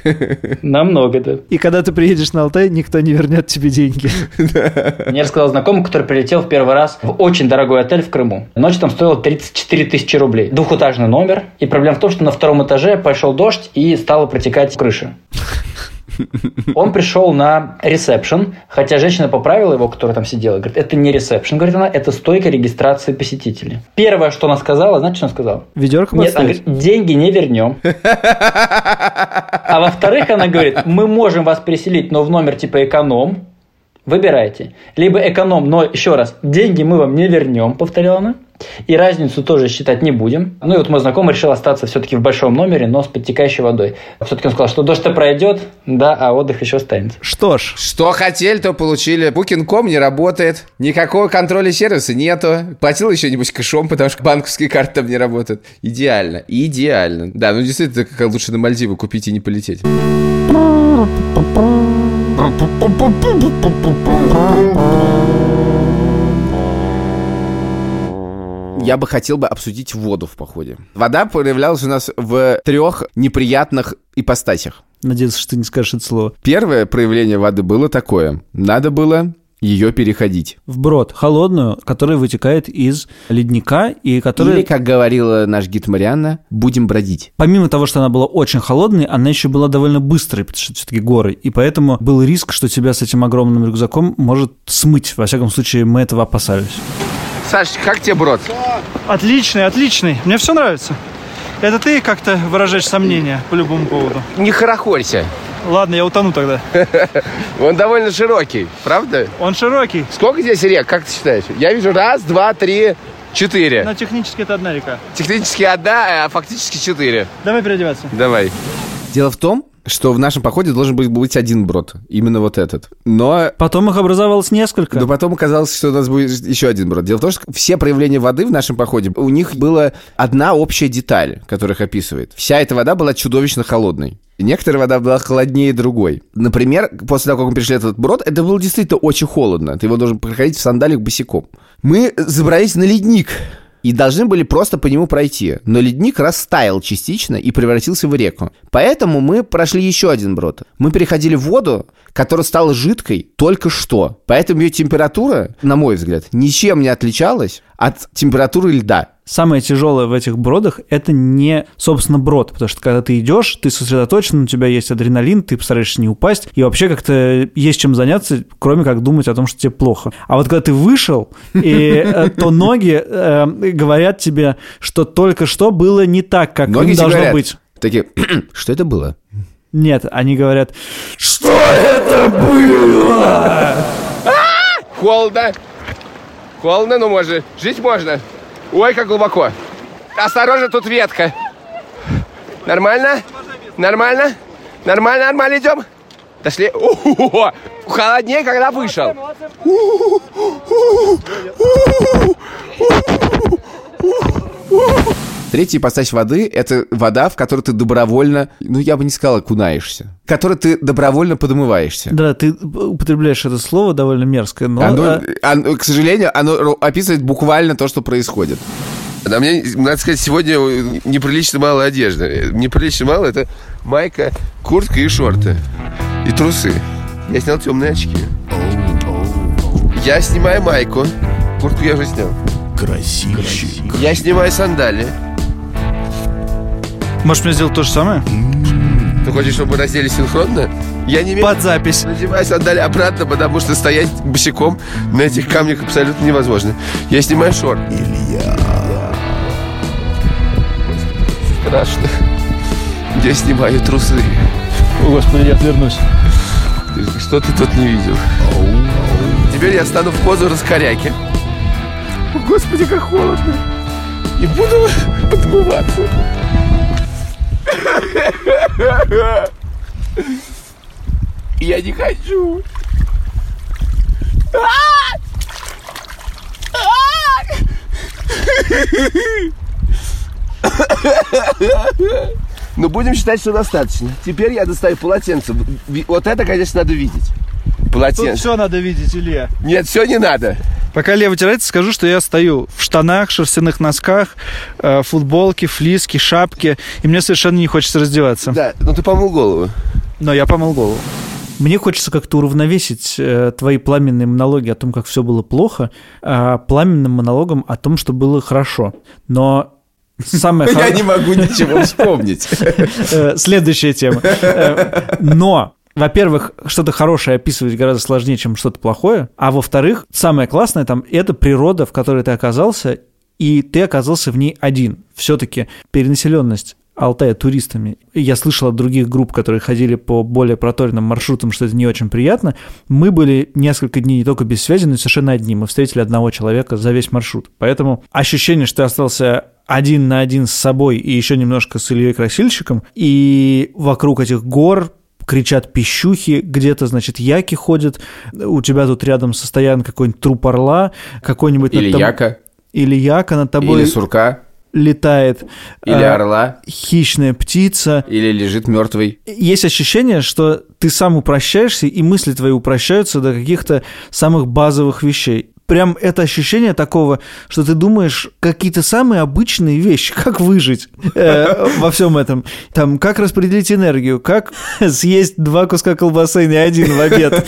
Намного, да. И когда ты приедешь на Алтай, никто не вернет тебе деньги. Мне рассказал знакомый, который прилетел в первый раз в очень дорогой отель в Крыму. Ночь там стоила 34 тысячи рублей. Двухэтажный номер. И проблема в том, что на втором этаже пошел дождь и стала протекать крыша. Он пришел на ресепшн, хотя женщина поправила его, которая там сидела. Говорит, это не ресепшн, говорит она, это стойка регистрации посетителей. Первое, что она сказала, знаете, что она сказала? Ведерко Нет, она говорит, деньги не вернем. А во-вторых, она говорит, мы можем вас переселить, но в номер типа эконом. Выбирайте. Либо эконом, но еще раз, деньги мы вам не вернем, повторяла она. И разницу тоже считать не будем. Ну и вот мой знакомый решил остаться все-таки в большом номере, но с подтекающей водой. Все-таки он сказал, что дождь-то пройдет, да, а отдых еще останется. Что ж, Что хотели, то получили. Booking.com не работает. Никакого контроля сервиса нету. Платил еще нибудь кэшом, потому что банковские карты там не работают. Идеально. Идеально. Да, ну действительно, как лучше на Мальдивы купить и не полететь. Я бы хотел бы обсудить воду в походе. Вода проявлялась у нас в трех неприятных ипостасях. надеюсь, что ты не скажешь это слово. Первое проявление воды было такое. Надо было ее переходить. Вброд. Холодную, которая вытекает из ледника и которая... Или, как говорила наш гид Марианна, будем бродить. Помимо того, что она была очень холодной, она еще была довольно быстрой, потому что все-таки горы. И поэтому был риск, что тебя с этим огромным рюкзаком может смыть. Во всяком случае, мы этого опасались. Саш, как тебе брод? Отличный, отличный. Мне все нравится. Это ты как-то выражаешь сомнения по любому поводу. Не хорохорься. Ладно, я утону тогда. Он довольно широкий, правда? Он широкий, Сколько здесь рек, как ты считаешь? Я вижу раз, два, три, четыре. но технически это одна река. Технически одна, а фактически четыре. Давай переодеваться. Давай. Дело в том, что в нашем походе должен быть, быть один брод. Именно вот этот. Но Потом их образовалось несколько. Но потом оказалось, что у нас будет еще один брод. Дело в том, что все проявления воды в нашем походе, у них была одна общая деталь, которая их описывает. Вся эта вода была чудовищно холодной. Некоторая вода была холоднее другой. Например, после того, как мы пришли этот брод, это было действительно очень холодно. Ты его должен проходить в сандалиях босиком. Мы забрались на ледник и должны были просто по нему пройти. Но ледник растаял частично и превратился в реку. Поэтому мы прошли еще один брод. Мы переходили в воду, которая стала жидкой только что. Поэтому ее температура, на мой взгляд, ничем не отличалась от температуры льда. Самое тяжелое в этих бродах это не, собственно, брод, потому что когда ты идешь, ты сосредоточен, у тебя есть адреналин, ты постараешься не упасть, и вообще как-то есть чем заняться, кроме как думать о том, что тебе плохо. А вот когда ты вышел, и э, то ноги э, говорят тебе, что только что было не так, как Ноги им тебе должно говорят. быть. Такие, что это было? Нет, они говорят, что это было? Холодно. Холодно, но можно. Жить можно. Ой, как глубоко. Осторожно, тут ветка. Нормально? Нормально? Нормально, нормально идем? Дошли. У-ху-ху-ху. Холоднее, когда вышел. Третья ипостась воды – это вода, в которой ты добровольно, ну, я бы не сказал, окунаешься. В которой ты добровольно подмываешься. Да, ты употребляешь это слово довольно мерзкое, но... Оно, э, оно, к сожалению, оно описывает буквально то, что происходит. На мне, надо сказать, сегодня неприлично мало одежды. Неприлично мало это майка, куртка и шорты. И трусы. Я снял темные очки. Я снимаю майку. Куртку я уже снял. Красивчик. Я снимаю сандали. Можешь мне сделать то же самое? Ты хочешь, чтобы мы разделись синхронно? Я не имею... Под запись. Надеваю сандали обратно, потому что стоять босиком на этих камнях абсолютно невозможно. Я снимаю шорты. Илья. Страшно. Я снимаю трусы. О, господи, я отвернусь. Что ты тут не видел? Теперь я стану в позу раскоряки. О, Господи, как холодно. И буду подмываться. Я не хочу. Ну, будем считать, что достаточно. Теперь я достаю полотенце. Вот это, конечно, надо видеть. Тут Полотенце. все надо видеть, Илья. Нет, все не надо. Пока Лев вытирается, скажу, что я стою в штанах, шерстяных носках, э, футболке, флиске, шапке, и мне совершенно не хочется раздеваться. Да, ну ты помыл голову. Но я помыл голову. Мне хочется как-то уравновесить э, твои пламенные монологи о том, как все было плохо, а пламенным монологом о том, что было хорошо. Но самое Я не могу ничего вспомнить. Э, Следующая тема. Э, Но, во-первых, что-то хорошее описывать гораздо сложнее, чем что-то плохое. А во-вторых, самое классное там – это природа, в которой ты оказался, и ты оказался в ней один. Все-таки перенаселенность Алтая туристами. Я слышал от других групп, которые ходили по более проторенным маршрутам, что это не очень приятно. Мы были несколько дней не только без связи, но и совершенно одни. Мы встретили одного человека за весь маршрут. Поэтому ощущение, что ты остался один на один с собой и еще немножко с Ильей Красильщиком, и вокруг этих гор кричат пищухи, где-то, значит, яки ходят, у тебя тут рядом состоян какой-нибудь труп орла, какой-нибудь... Или тоб- яка, Или яка над тобой или сурка, летает. или а, орла, Хищная птица. или лежит мертвый. Есть ощущение, что ты сам упрощаешься, и мысли твои упрощаются до каких-то самых базовых вещей. Прям это ощущение такого, что ты думаешь какие-то самые обычные вещи, как выжить э, во всем этом. Там, как распределить энергию, как съесть два куска колбасы, не один в обед.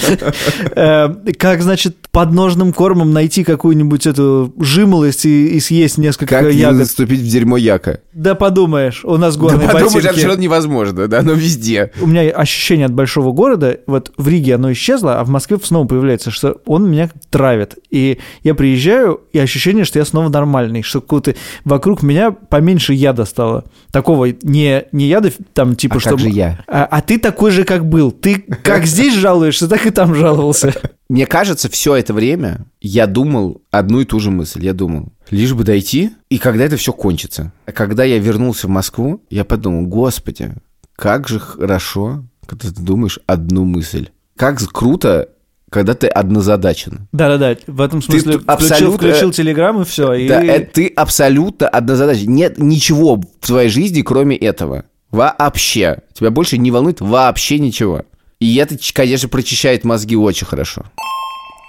Э, как, значит, подножным кормом найти какую-нибудь эту жимолость и, и съесть несколько Как не ягод. наступить в дерьмо яка? Да подумаешь, у нас Да горные подумаешь, это ботинки. все равно невозможно, да, но везде. У меня ощущение от большого города, вот в Риге оно исчезло, а в Москве снова появляется, что он меня травит. И я приезжаю, и ощущение, что я снова нормальный, что какого-то вокруг меня поменьше яда стало. Такого не, не яда, там типа, А что... как же я? А, а ты такой же, как был. Ты как здесь жалуешься, так и там жаловался. Мне кажется, все это время я думал одну и ту же мысль. Я думал, лишь бы дойти, и когда это все кончится. А когда я вернулся в Москву, я подумал, господи, как же хорошо, когда ты думаешь одну мысль. Как круто, когда ты однозадачен. Да-да-да, в этом смысле тут включил, абсолютно- включил телеграм и все. И... Да, это ты абсолютно однозадачен. Нет ничего в твоей жизни, кроме этого. Вообще. Тебя больше не волнует вообще ничего. И это, конечно, прочищает мозги очень хорошо.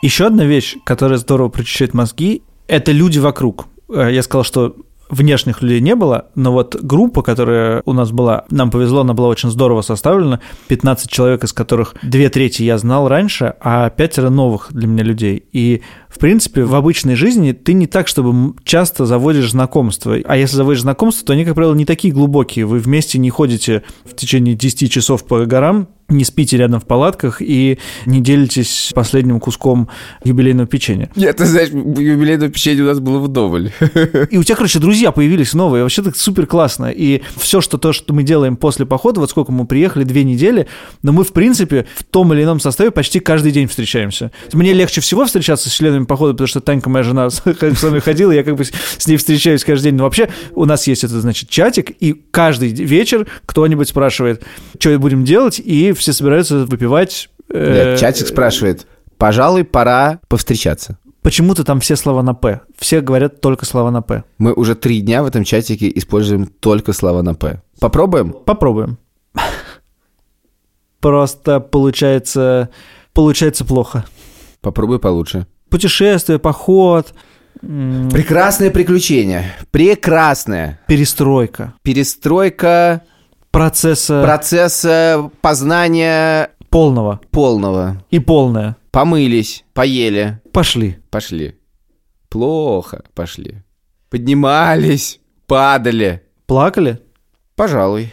Еще одна вещь, которая здорово прочищает мозги, это люди вокруг. Э, Я сказал, что внешних людей не было, но вот группа, которая у нас была, нам повезло, она была очень здорово составлена. 15 человек, из которых две трети я знал раньше, а пятеро новых для меня людей. И, в принципе, в обычной жизни ты не так, чтобы часто заводишь знакомства. А если заводишь знакомства, то они, как правило, не такие глубокие. Вы вместе не ходите в течение 10 часов по горам, не спите рядом в палатках и не делитесь последним куском юбилейного печенья. Нет, ты знаешь, юбилейное печенье у нас было вдоволь. И у тебя, короче, друзья появились новые, вообще так супер классно. И все, что то, что мы делаем после похода, вот сколько мы приехали, две недели, но мы, в принципе, в том или ином составе почти каждый день встречаемся. Мне легче всего встречаться с членами похода, потому что Танька, моя жена, с нами ходила, я как бы с ней встречаюсь каждый день. Но вообще у нас есть этот, значит, чатик, и каждый вечер кто-нибудь спрашивает, что будем делать, и все собираются выпивать. э, Нет, чатик спрашивает, пожалуй, пора повстречаться. Почему-то там все слова на «п». Все говорят только слова на «п». Мы уже три дня в этом чатике используем только слова на «п». Попробуем? Попробуем. Просто получается, получается плохо. Попробуй получше. Путешествие, поход, Прекрасное приключение. Прекрасное. перестройка, Перестройка процесса процесса познания полного полного. и полное. Помылись, поели, Пошли. пошли. Плохо пошли. Поднимались, падали. Плакали, Пожалуй.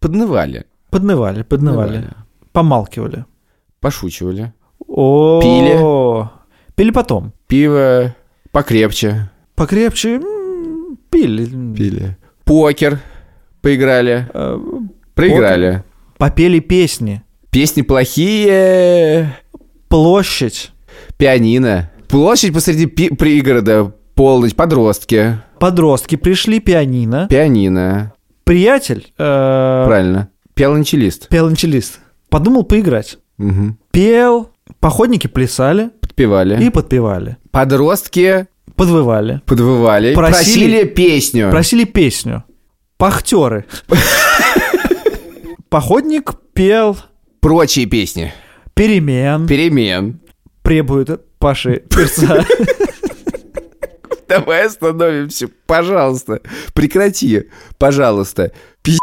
Поднывали, поднывали, поднывали, помалкивали. пошучивали. О, Пили. Пили потом. Пиво покрепче Покрепче пили. пили. Покер поиграли. Э, Проиграли. Попели песни. Песни плохие. Площадь. Пианино. Площадь посреди пи- пригорода. Полночь. Подростки. Подростки пришли, пианино. Пианино. Приятель, э, Правильно. Пиалончелист. пиалончелист, подумал поиграть. Угу. Пел, походники плясали Подпевали. и подпевали. Подростки Подвывали. подвывали. Просили- Просили песню. Просили песню. Пахтеры. Походник пел Прочие песни. перемен, Перемен. требует Паши перца. Давай остановимся, пожалуйста. Прекрати, пожалуйста. Пи***,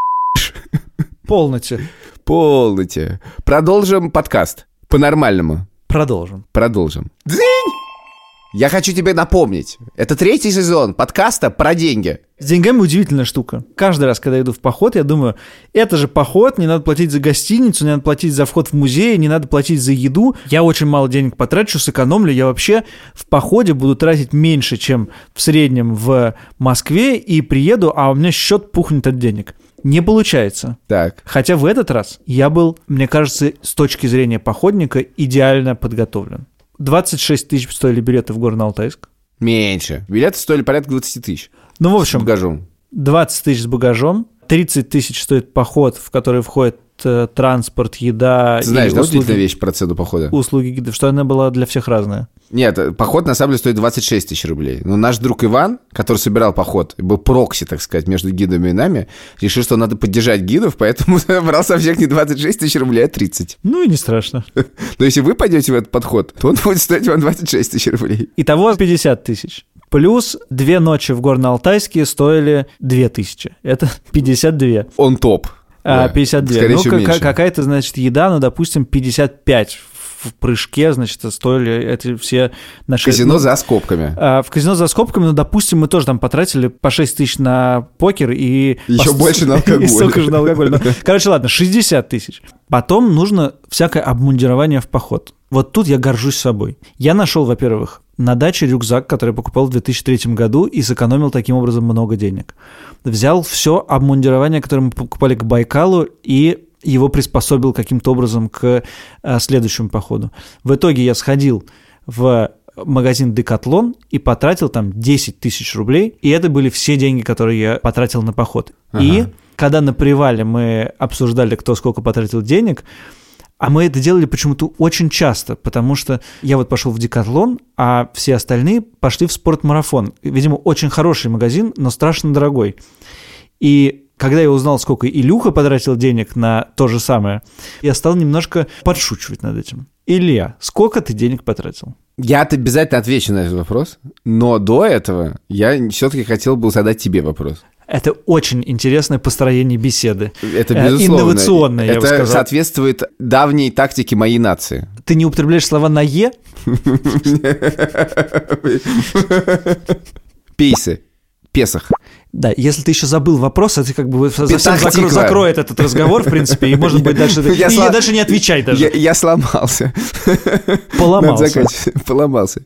Полноте. полноте. Продолжим подкаст. По-нормальному. Продолжим. Продолжим. Дзынь! Я хочу тебе напомнить. Это третий сезон подкаста про деньги. С деньгами удивительная штука. Каждый раз, когда я иду в поход, я думаю, это же поход, не надо платить за гостиницу, не надо платить за вход в музей, не надо платить за еду. Я очень мало денег потрачу, сэкономлю. Я вообще в походе буду тратить меньше, чем в среднем в Москве, и приеду, а у меня счет пухнет от денег. Не получается. Так. Хотя в этот раз я был, мне кажется, с точки зрения походника идеально подготовлен. 26 тысяч стоили билеты в Горно-Алтайск. Меньше. Билеты стоили порядка 20 тысяч. Ну, в С общем, багажом. 20 тысяч с багажом, 30 тысяч стоит поход, в который входит транспорт, еда Ты знаешь, да, удивительная услуги, вещь про цену похода? услуги гидов, что она была для всех разная. Нет, э, поход на самом деле стоит 26 тысяч рублей. Но наш друг Иван, который собирал поход, был прокси, так сказать, между гидами и нами, решил, что надо поддержать гидов, поэтому брал со всех не 26 тысяч рублей, а 30. Ну и не страшно. Но если вы пойдете в этот подход, то он будет стоить вам 26 тысяч рублей. Итого 50 тысяч. Плюс две ночи в Горно-Алтайске стоили 2 тысячи. Это 52. Он топ. А, Да. 52. Скорее ну, всего, меньше. какая-то, значит, еда, ну, допустим, 55 в прыжке, значит, стоили эти все наши... Казино ну, за скобками. А, В казино за скобками, ну, допустим, мы тоже там потратили по 6 тысяч на покер и... Еще по- больше на алкоголь. И столько же на алкоголь. Ну, Короче, ладно, 60 тысяч. Потом нужно всякое обмундирование в поход. Вот тут я горжусь собой. Я нашел, во-первых, на даче рюкзак, который покупал в 2003 году и сэкономил таким образом много денег. Взял все обмундирование, которое мы покупали к Байкалу, и его приспособил каким-то образом к а, следующему походу. В итоге я сходил в магазин Декатлон и потратил там 10 тысяч рублей, и это были все деньги, которые я потратил на поход. И когда на привале мы обсуждали, кто сколько потратил денег, а мы это делали почему-то очень часто, потому что я вот пошел в Декатлон, а все остальные пошли в спортмарафон. Видимо, очень хороший магазин, но страшно дорогой. И когда я узнал, сколько Илюха потратил денег на то же самое, я стал немножко подшучивать над этим. Илья, сколько ты денег потратил? Я обязательно отвечу на этот вопрос, но до этого я все-таки хотел бы задать тебе вопрос. Это очень интересное построение беседы. Это Э, безусловно. инновационное, я бы Это сказал. соответствует давней тактике моей нации. Ты не употребляешь слова на «е»? Пейсы. Песах. Да, если ты еще забыл вопрос, это как бы совсем закро- закроет этот разговор, в принципе, и, может быть, дальше... Я и дальше не отвечай даже. Я, я сломался. Поломался. Поломался.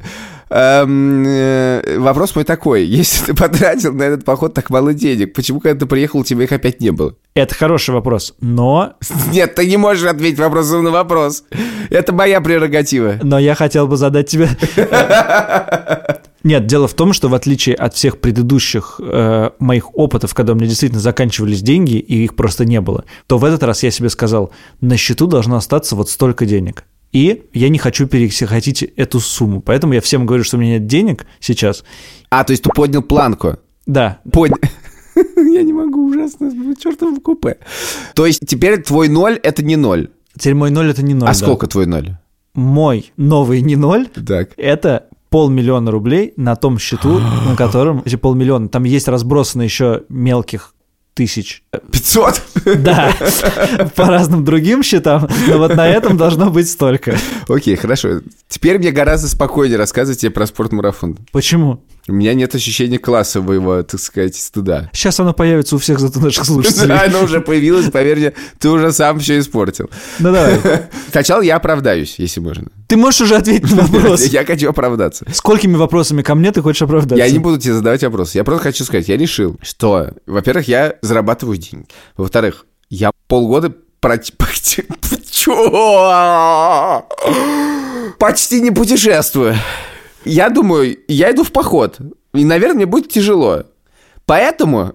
Эм, э, Вопрос мой такой. Если ты потратил на этот поход так мало денег, почему, когда ты приехал, у тебя их опять не было? Это хороший вопрос, но... Нет, ты не можешь ответить вопросом на вопрос. Это моя прерогатива. Но я хотел бы задать тебе... Нет, дело в том, что в отличие от всех предыдущих э, моих опытов, когда у меня действительно заканчивались деньги и их просто не было, то в этот раз я себе сказал, на счету должно остаться вот столько денег. И я не хочу пересекать эту сумму. Поэтому я всем говорю, что у меня нет денег сейчас. А, то есть ты поднял планку. Да, Поднял. Я не могу, ужасно, чертов купе. То есть теперь твой ноль – это не ноль. теперь мой ноль это не ноль. А да. сколько твой ноль? Мой новый не ноль это полмиллиона рублей на том счету, на котором эти полмиллиона. Там есть разбросано еще мелких тысяч. 500? Да, по разным другим счетам, но вот на этом должно быть столько. Окей, хорошо. Теперь мне гораздо спокойнее рассказывать тебе про спортмарафон. Почему? У меня нет ощущения классового, так сказать, стыда. Сейчас оно появится у всех зато наших Да, слушателей. оно уже появилось, поверь мне, ты уже сам все испортил. Ну давай. Сначала я оправдаюсь, если можно. Ты можешь уже ответить на вопрос. Я хочу оправдаться. Сколькими вопросами ко мне ты хочешь оправдаться? Я не буду тебе задавать вопросы. Я просто хочу сказать, я решил, что, во-первых, я зарабатываю деньги. Во-вторых, Я полгода почти не путешествую. Я думаю, я иду в поход. И, наверное, мне будет тяжело. Поэтому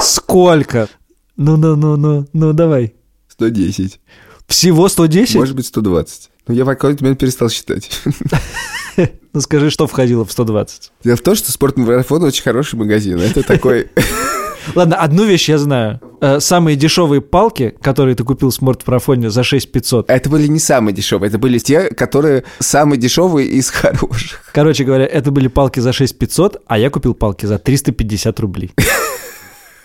Сколько? Ну-ну-ну-ну, ну давай. 110. Всего 110? Может быть, 120. Но я в какой-то момент перестал считать. Ну скажи, что входило в 120. Дело в том, что спортмарафон очень хороший магазин. Это такой... Ладно, одну вещь я знаю. Э, Самые дешевые палки, которые ты купил в смарт-марафоне за 6500. Это были не самые дешевые, это были те, которые самые дешевые из хороших. Короче говоря, это были палки за 6500, а я купил палки за 350 рублей.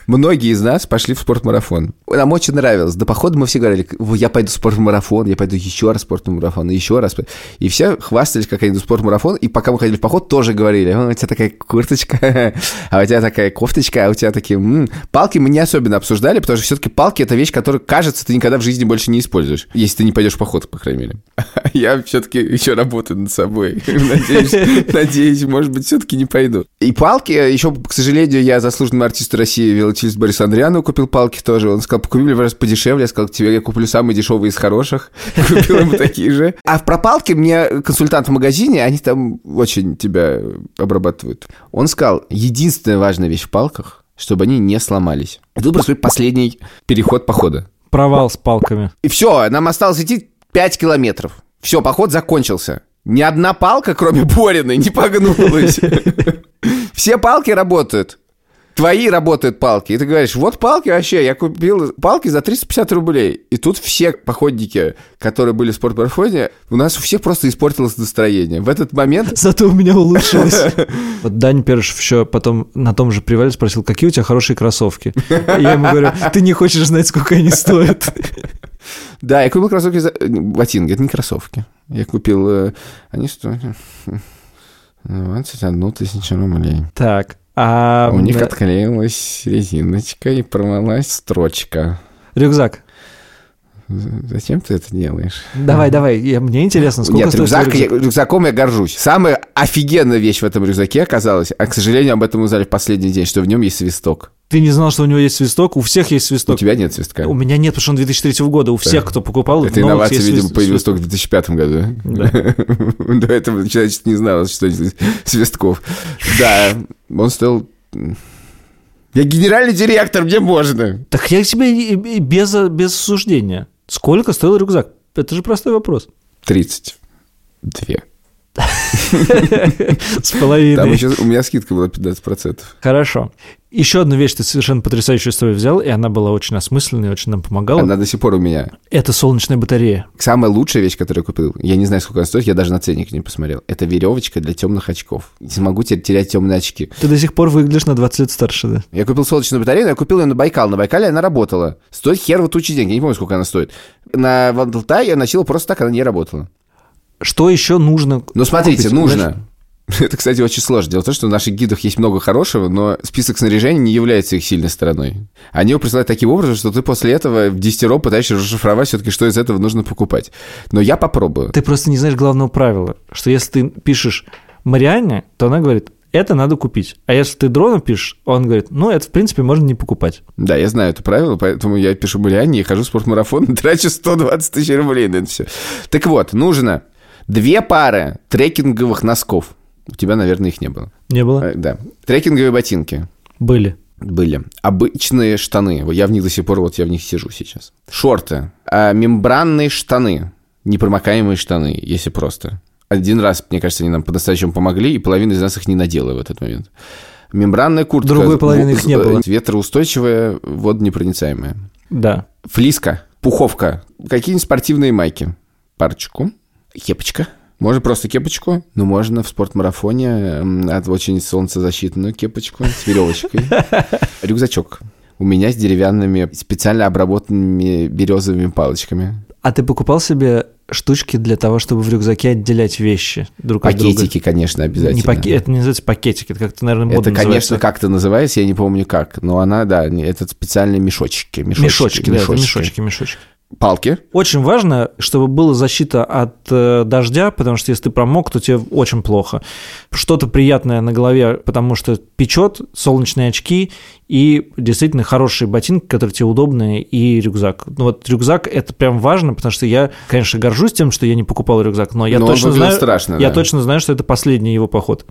Многие из нас пошли в спортмарафон. Нам очень нравилось. До похода мы все говорили, «Ой, я пойду в спортмарафон, я пойду еще раз в спортмарафон, еще раз. И все хвастались, как они идут в спортмарафон. И пока мы ходили в поход, тоже говорили, «О, у тебя такая курточка, а у тебя такая кофточка, а у тебя такие... м». Палки мы не особенно обсуждали, потому что все-таки палки — это вещь, которую, кажется, ты никогда в жизни больше не используешь. Если ты не пойдешь в поход, по крайней мере. Я все-таки еще работаю над собой. Надеюсь, надеюсь, может быть, все-таки не пойду. И палки, еще, к сожалению, я заслуженному артисту России велосипедист Борис Андриану купил палки тоже. Он сказал, купи мне раз подешевле. Я сказал, тебе я куплю самые дешевые из хороших. Купил ему такие же. А про палки мне консультант в магазине, они там очень тебя обрабатывают. Он сказал, единственная важная вещь в палках, чтобы они не сломались. И тут происходит последний переход похода. Провал с палками. И все, нам осталось идти 5 километров. Все, поход закончился. Ни одна палка, кроме Бориной, не погнулась. Все палки работают. Твои работают палки. И ты говоришь, вот палки вообще, я купил палки за 350 рублей. И тут все походники, которые были в спортмарафоне, у нас у всех просто испортилось настроение. В этот момент... Зато у меня улучшилось. Вот Дань Першев еще потом на том же привале спросил, какие у тебя хорошие кроссовки. И я ему говорю, ты не хочешь знать, сколько они стоят. Да, я купил кроссовки за... Ботинки, это не кроссовки. Я купил... э, Они стоят... 21 тысячу рублей. Так, а... У них отклеилась резиночка и порвалась строчка. Рюкзак. Зачем ты это делаешь? Давай, давай, я- мне интересно, сколько Нет, стоит рюкзак, твой я- рюкзаком я горжусь. Самая офигенная вещь в этом рюкзаке оказалась, а, к сожалению, об этом узнали в последний день, что в нем есть свисток. Ты не знал, что у него есть свисток? У всех есть У свисток. тебя нет свистка. У меня нет, потому что он 2003 года. У всех, кто покупал, Это инновация, есть видимо, появилась только в 2005 году. До этого человечество не знало, что свистков. Да, он стоил... Я генеральный директор, мне можно. Так я тебе без, без осуждения. Сколько стоил рюкзак? Это же простой вопрос. 32. С Там половиной. еще у меня скидка была 15%. Хорошо. Еще одну вещь ты совершенно потрясающую историю взял, и она была очень осмысленной, очень нам помогала. Она до сих пор у меня. Это солнечная батарея. Самая лучшая вещь, которую я купил, я не знаю, сколько она стоит, я даже на ценник не посмотрел. Это веревочка для темных очков. Не смогу теперь терять темные очки. Ты до сих пор выглядишь на 20 лет старше, да? Я купил солнечную батарею, но я купил ее на Байкал. На Байкале она работала. Стоит хер вот тучи денег. Я не помню, сколько она стоит. На Вандалтай я носил просто так, она не работала. Что еще нужно? Но смотрите, купить? нужно. Это, кстати, очень сложно. Дело в том, что в наших гидах есть много хорошего, но список снаряжения не является их сильной стороной. Они его присылают таким образом, что ты после этого в десятером пытаешься расшифровать все-таки, что из этого нужно покупать. Но я попробую. Ты просто не знаешь главного правила, что если ты пишешь Марианне, то она говорит, это надо купить. А если ты дрону пишешь, он говорит, ну, это, в принципе, можно не покупать. Да, я знаю это правило, поэтому я пишу Марианне и хожу в спортмарафон, трачу 120 тысяч рублей на это все. Так вот, нужно две пары трекинговых носков. У тебя, наверное, их не было. Не было? Э, Да. Трекинговые ботинки. Были. Были. Обычные штаны. Я в них до сих пор, вот я в них сижу сейчас. Шорты. А, мембранные штаны. Непромокаемые штаны, если просто. Один раз, мне кажется, они нам по-настоящему помогли, и половина из нас их не надела в этот момент. Мембранная куртка. Другой половины их не было. Ветроустойчивая, водонепроницаемая. Да. Флиска, пуховка, какие-нибудь спортивные майки. Парочку. Кепочка. Можно просто кепочку, но можно в спортмарафоне от очень солнцезащитную кепочку с веревочкой. Рюкзачок. У меня с деревянными, специально обработанными березовыми палочками. А ты покупал себе штучки для того, чтобы в рюкзаке отделять вещи друг от друга? Пакетики, конечно, обязательно. Не паке- Это не называется пакетик, это как-то, наверное, модно Это, конечно, как-то называется, я не помню как, но она, да, это специальные мешочки. Мешочки, Мешочки, да, это мешочки, мешочки. Палки. Очень важно, чтобы была защита от э, дождя, потому что если ты промок, то тебе очень плохо. Что-то приятное на голове, потому что печет, солнечные очки и действительно хорошие ботинки, которые тебе удобные, и рюкзак. Ну вот рюкзак это прям важно, потому что я, конечно, горжусь тем, что я не покупал рюкзак, но я Но точно знаю, страшно, я да. точно знаю, что это последний его поход.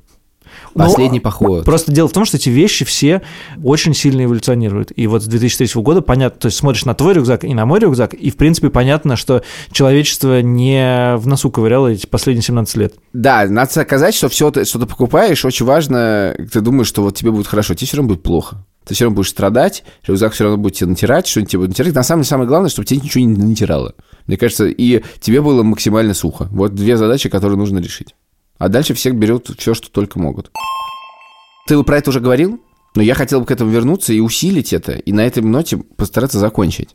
Ну, Последний поход. Просто дело в том, что эти вещи все очень сильно эволюционируют. И вот с 2003 года понятно, то есть смотришь на твой рюкзак и на мой рюкзак, и в принципе понятно, что человечество не в носу ковыряло эти последние 17 лет. Да, надо сказать, что все, что ты покупаешь, очень важно, ты думаешь, что вот тебе будет хорошо, тебе все равно будет плохо. Ты все равно будешь страдать, рюкзак все равно будет тебе натирать, что-нибудь тебе будет натирать. На самом деле, самое главное, чтобы тебе ничего не натирало. Мне кажется, и тебе было максимально сухо. Вот две задачи, которые нужно решить. А дальше всех берут все, что только могут. Ты про это уже говорил, но я хотел бы к этому вернуться и усилить это, и на этой ноте постараться закончить.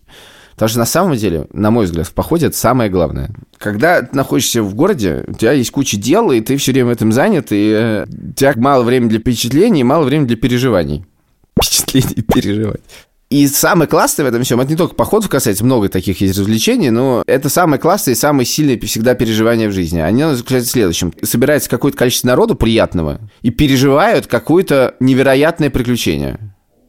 Потому что на самом деле, на мой взгляд, в походе это самое главное. Когда ты находишься в городе, у тебя есть куча дел, и ты все время этим занят, и э, у тебя мало времени для впечатлений, и мало времени для переживаний. Впечатлений и переживаний. И самое классное в этом всем, это не только походов касается, много таких есть развлечений, но это самое классное и самое сильное всегда переживание в жизни. Они заключаются в следующем. Собирается какое-то количество народу приятного и переживают какое-то невероятное приключение.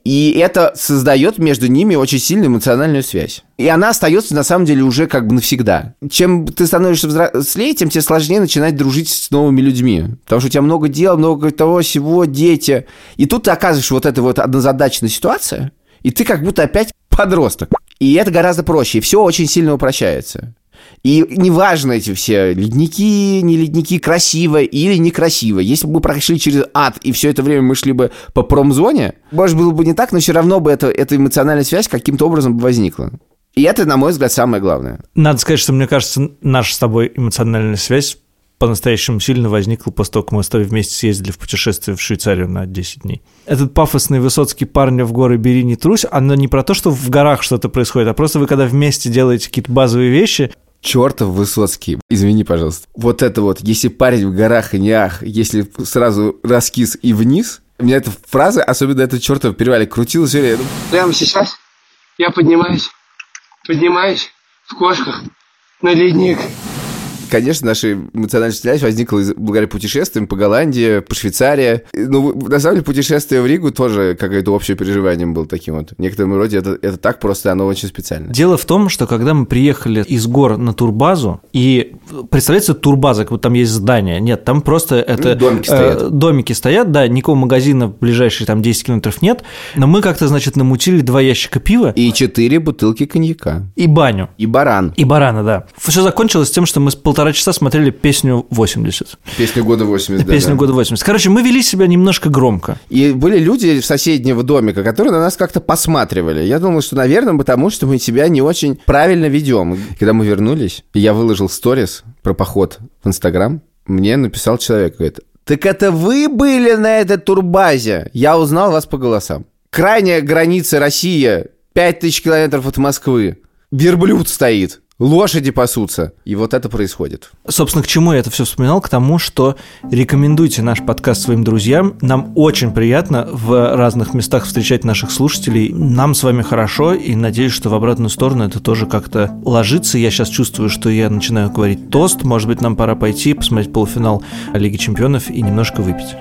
И это создает между ними очень сильную эмоциональную связь. И она остается на самом деле уже как бы навсегда. Чем ты становишься взрослее, тем тебе сложнее начинать дружить с новыми людьми. Потому что у тебя много дел, много того, всего, дети. И тут ты оказываешь вот эта вот однозадачная ситуация, и ты как будто опять подросток. И это гораздо проще, и все очень сильно упрощается. И неважно эти все ледники, не ледники, красиво или некрасиво. Если бы мы прошли через ад, и все это время мы шли бы по промзоне, может, было бы не так, но все равно бы это, эта эмоциональная связь каким-то образом возникла. И это, на мой взгляд, самое главное. Надо сказать, что, мне кажется, наша с тобой эмоциональная связь по-настоящему сильно возникла после того, как мы с тобой вместе съездили в путешествие в Швейцарию на 10 дней. Этот пафосный Высоцкий парня в горы «Бери, не трусь», оно не про то, что в горах что-то происходит, а просто вы когда вместе делаете какие-то базовые вещи, Чертов Высоцкий, извини, пожалуйста. Вот это вот, если парень в горах и не ах, если сразу раскис и вниз, у меня эта фраза, особенно этот чертов перевале, крутила все время. Прямо сейчас я поднимаюсь, поднимаюсь в кошках на ледник. Конечно, наша эмоциональная связь возникла из- благодаря путешествиям по Голландии, по Швейцарии. Ну, на самом деле, путешествие в Ригу тоже какое-то общее переживание было таким вот. В некотором роде это, это так просто, оно очень специально. Дело в том, что когда мы приехали из гор на турбазу, и представляете, турбаза, как будто там есть здание. Нет, там просто это... Ну, домики э, стоят. домики стоят, да, никакого магазина в ближайшие там 10 километров нет, но мы как-то, значит, намутили два ящика пива И четыре бутылки коньяка. и баню. И баран. И барана, да. Все закончилось тем, что мы с полтора часа смотрели песню 80. Песня года 80, да, Песню да. года 80. Короче, мы вели себя немножко громко. И были люди в соседнего домика, которые на нас как-то посматривали. Я думал, что, наверное, потому что мы себя не очень правильно ведем. Когда мы вернулись, я выложил сторис про поход в Инстаграм, мне написал человек, говорит, так это вы были на этой турбазе? Я узнал вас по голосам. Крайняя граница России, 5000 километров от Москвы. Верблюд стоит. Лошади пасутся. И вот это происходит. Собственно, к чему я это все вспоминал? К тому, что рекомендуйте наш подкаст своим друзьям. Нам очень приятно в разных местах встречать наших слушателей. Нам с вами хорошо, и надеюсь, что в обратную сторону это тоже как-то ложится. Я сейчас чувствую, что я начинаю говорить тост. Может быть, нам пора пойти посмотреть полуфинал Лиги Чемпионов и немножко выпить.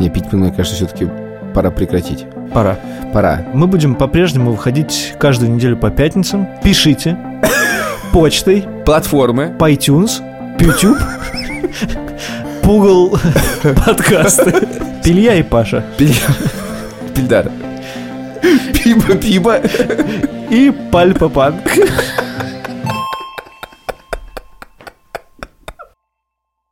Не, пить, мне кажется, все-таки пора прекратить. Пора. Пора. Мы будем по-прежнему выходить каждую неделю по пятницам. Пишите почтой Платформы. по iTunes, YouTube, Пугл подкасты. Пилья и Паша. Пильдар. Пиба, пиба. И Пальпа Панк.